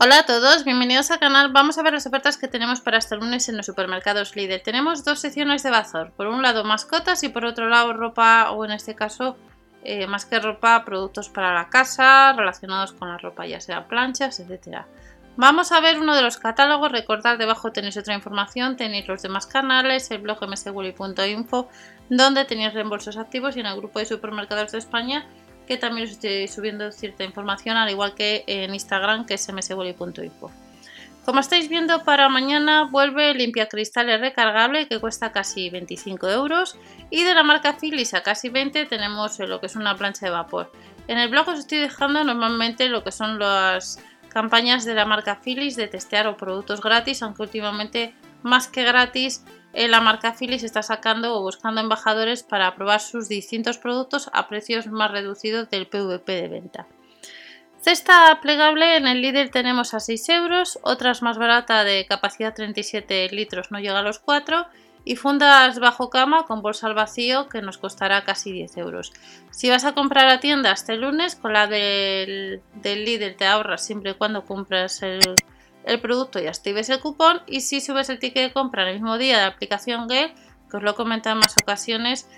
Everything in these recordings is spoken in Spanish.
Hola a todos, bienvenidos al canal. Vamos a ver las ofertas que tenemos para este lunes en los supermercados Lidl. Tenemos dos secciones de Bazor. Por un lado mascotas y por otro lado ropa o en este caso eh, más que ropa, productos para la casa relacionados con la ropa, ya sea planchas, etcétera. Vamos a ver uno de los catálogos. Recordad, debajo tenéis otra información. Tenéis los demás canales, el blog msgully.info, donde tenéis reembolsos activos y en el grupo de supermercados de España que también os estoy subiendo cierta información, al igual que en Instagram, que es msboli.info. Como estáis viendo, para mañana vuelve limpia cristales recargable que cuesta casi 25 euros y de la marca Philips a casi 20 tenemos lo que es una plancha de vapor. En el blog os estoy dejando normalmente lo que son las campañas de la marca Philips de testear o productos gratis, aunque últimamente más que gratis la marca Philips está sacando o buscando embajadores para probar sus distintos productos a precios más reducidos del PVP de venta. Cesta plegable en el líder tenemos a 6 euros, otras más barata de capacidad 37 litros no llega a los 4 y fundas bajo cama con bolsa al vacío que nos costará casi 10 euros. Si vas a comprar a tienda este lunes, con la del, del líder te ahorras siempre y cuando compras el, el producto y actives el cupón y si subes el ticket de compra el mismo día de aplicación Get, que os lo he comentado en más ocasiones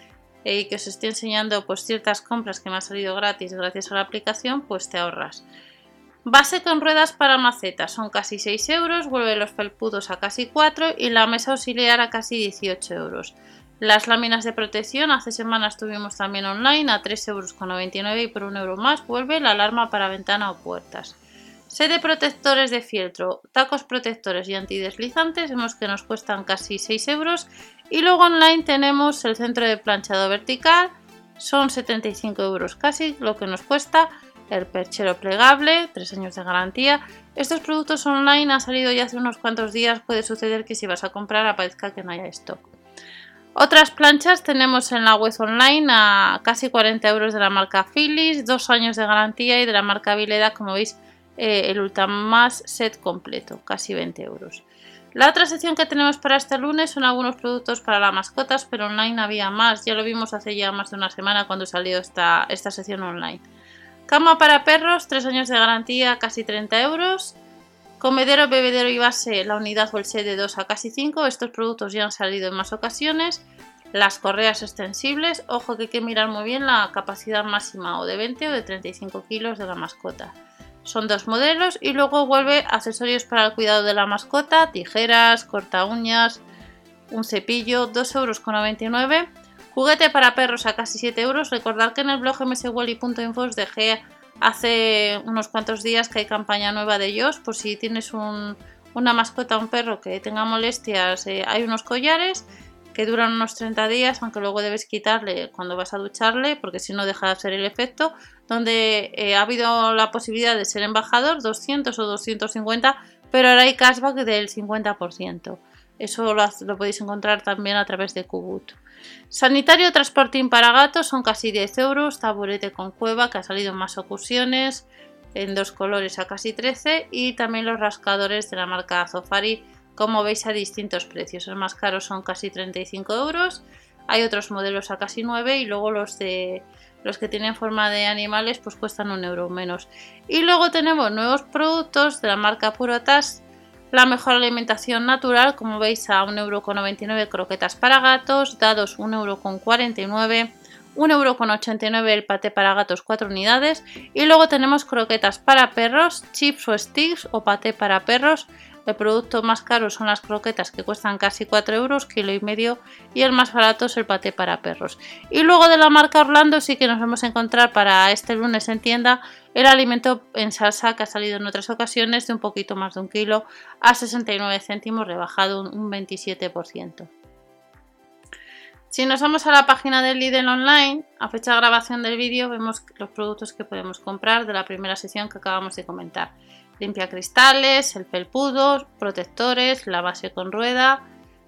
eh, y que os estoy enseñando pues ciertas compras que me han salido gratis gracias a la aplicación, pues te ahorras. Base con ruedas para macetas son casi 6 euros, vuelve los felpudos a casi 4 y la mesa auxiliar a casi 18 euros. Las láminas de protección hace semanas tuvimos también online a 3,99 euros y por un euro más vuelve la alarma para ventana o puertas. Set de protectores de fieltro, tacos protectores y antideslizantes, vemos que nos cuestan casi 6 euros. Y luego online tenemos el centro de planchado vertical, son 75 euros casi lo que nos cuesta. El perchero plegable, 3 años de garantía. Estos productos online han salido ya hace unos cuantos días, puede suceder que si vas a comprar aparezca que no haya stock. Otras planchas tenemos en la web online a casi 40 euros de la marca Philips, 2 años de garantía y de la marca Vileda, como veis, eh, el Ultramas set completo, casi 20 euros. La otra sección que tenemos para este lunes son algunos productos para las mascotas, pero online había más. Ya lo vimos hace ya más de una semana cuando salió esta, esta sección online. Cama para perros, 3 años de garantía, casi 30 euros. Comedero, bebedero y base, la unidad o el set de 2 a casi 5. Estos productos ya han salido en más ocasiones. Las correas extensibles, ojo que hay que mirar muy bien la capacidad máxima o de 20 o de 35 kilos de la mascota. Son dos modelos y luego vuelve accesorios para el cuidado de la mascota, tijeras, corta uñas, un cepillo, 2,99 euros. Juguete para perros a casi 7 euros. Recordad que en el blog mswally.info os dejé hace unos cuantos días que hay campaña nueva de ellos. Por si tienes una mascota, un perro que tenga molestias, eh, hay unos collares que duran unos 30 días, aunque luego debes quitarle cuando vas a ducharle, porque si no deja de hacer el efecto, donde eh, ha habido la posibilidad de ser embajador, 200 o 250, pero ahora hay cashback del 50%. Eso lo, podéis encontrar también a través de Kubut. Sanitario Transporting para gatos son casi 10 euros, taburete con cueva que ha salido en más ocasiones, en dos colores a casi 13 y también los rascadores de la marca Zofari como veis a distintos precios. Los más caros son casi 35 euros, hay otros modelos a casi 9 y luego los de los que tienen forma de animales pues cuestan un euro menos. Y luego tenemos nuevos productos de la marca Purotas, la mejor alimentación natural, como veis a 1,99€ croquetas para gatos, dados 1,49€, 1,89€ el paté para gatos 4 unidades y luego tenemos croquetas para perros, chips o sticks o paté para perros el producto más caro son las croquetas que cuestan casi 4 euros, kilo y medio, y el más barato es el paté para perros. Y luego de la marca Orlando sí que nos vamos a encontrar para este lunes en tienda el alimento en salsa que ha salido en otras ocasiones de un poquito más de un kilo a 69 céntimos, rebajado un 27%. Si nos vamos a la página del Lidl Online, a fecha de grabación del vídeo, vemos los productos que podemos comprar de la primera sesión que acabamos de comentar limpia cristales, el felpudo, protectores, la base con rueda.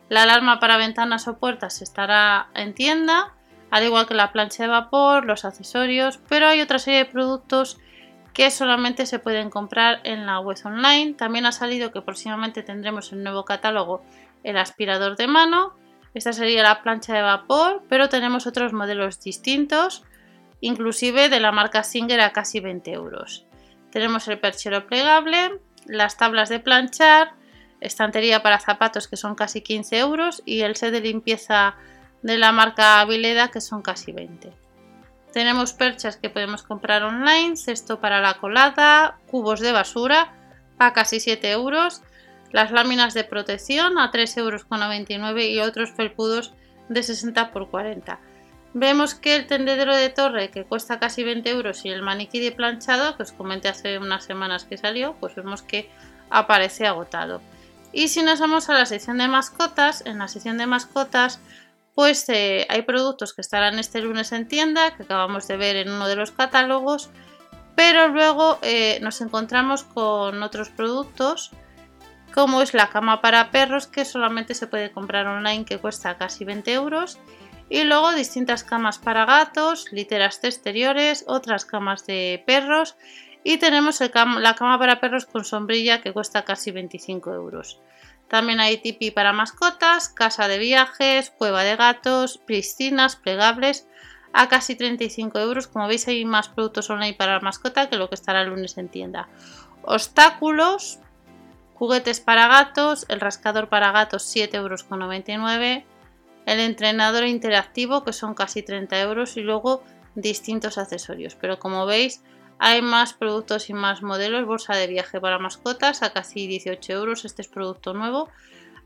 La alarma para ventanas o puertas estará en tienda al igual que la plancha de vapor, los accesorios, pero hay otra serie de productos que solamente se pueden comprar en la web online. También ha salido que próximamente tendremos el nuevo catálogo el aspirador de mano. Esta sería la plancha de vapor, pero tenemos otros modelos distintos, inclusive de la marca Singer a casi 20 euros. Tenemos el perchero plegable, las tablas de planchar, estantería para zapatos que son casi 15 euros y el set de limpieza de la marca Avileda que son casi 20. Tenemos perchas que podemos comprar online, cesto para la colada, cubos de basura a casi 7 euros, las láminas de protección a 3,99 euros y otros felpudos de 60 por 40. Vemos que el tendedero de torre que cuesta casi 20 euros y el maniquí de planchado que os comenté hace unas semanas que salió, pues vemos que aparece agotado. Y si nos vamos a la sección de mascotas, en la sección de mascotas pues eh, hay productos que estarán este lunes en tienda, que acabamos de ver en uno de los catálogos, pero luego eh, nos encontramos con otros productos, como es la cama para perros, que solamente se puede comprar online, que cuesta casi 20 euros, y luego distintas camas para gatos, literas exteriores, otras camas de perros, y tenemos la cama para perros con sombrilla, que cuesta casi 25 euros. También hay tipi para mascotas, casa de viajes, cueva de gatos, piscinas plegables a casi 35 euros. Como veis hay más productos online para la mascota que lo que estará el lunes en tienda. Obstáculos, juguetes para gatos, el rascador para gatos 7,99 euros. El entrenador interactivo que son casi 30 euros y luego distintos accesorios. Pero como veis hay más productos y más modelos. Bolsa de viaje para mascotas a casi 18 euros. Este es producto nuevo.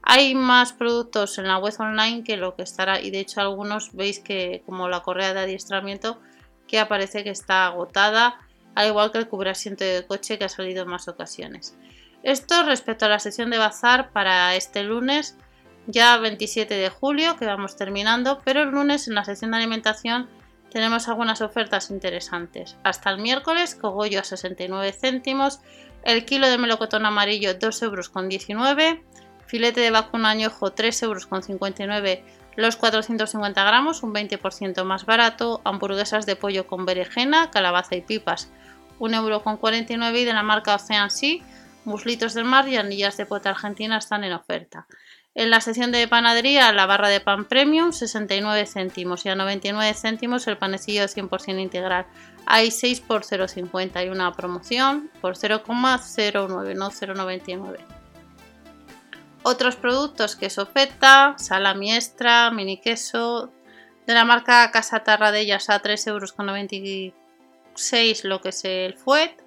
Hay más productos en la web online que lo que estará. Y de hecho algunos veis que como la correa de adiestramiento que aparece que está agotada. Al igual que el cubrasiento de coche que ha salido en más ocasiones. Esto respecto a la sesión de bazar para este lunes, ya 27 de julio, que vamos terminando, pero el lunes en la sección de alimentación tenemos algunas ofertas interesantes. Hasta el miércoles, cogollo a 69 céntimos, el kilo de melocotón amarillo 2,19 euros, filete de vacuno añojo 3,59 euros los 450 gramos, un 20% más barato, hamburguesas de pollo con berenjena, calabaza y pipas, 1,49 euro y de la marca Ocean Sea, muslitos del mar y anillas de pota argentina están en oferta. En la sección de panadería, la barra de pan premium, 69 céntimos y a 99 céntimos el panecillo 100% integral. Hay 6 por 0,50 y una promoción por 0,09, no 0,99. Otros productos, queso feta, salami extra, mini queso, de la marca Casa Tarradellas a 3,96 euros lo que es el fuet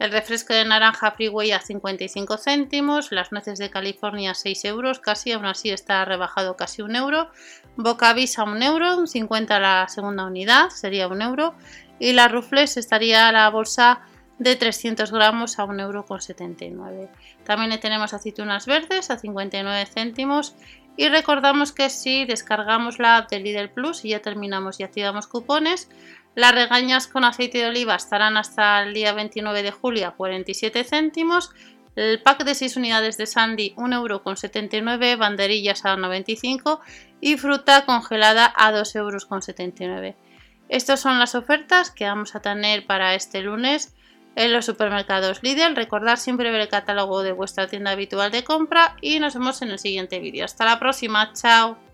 el refresco de naranja Freeway a 55 céntimos, las nueces de California a 6 euros, casi aún así está rebajado casi un euro, Bocavis a un euro, 50 la segunda unidad, sería un euro, y la Rufles estaría la bolsa de 300 gramos a 1,79 euro. También tenemos aceitunas verdes a 59 céntimos. Y recordamos que si descargamos la app de Lidl Plus y ya terminamos y activamos cupones, las regañas con aceite de oliva estarán hasta el día 29 de julio a 47 céntimos. El pack de 6 unidades de Sandy 1,79€, banderillas a 95 y fruta congelada a 2,79€. Estas son las ofertas que vamos a tener para este lunes en los supermercados Lidl. Recordad siempre ver el catálogo de vuestra tienda habitual de compra y nos vemos en el siguiente vídeo. Hasta la próxima, chao.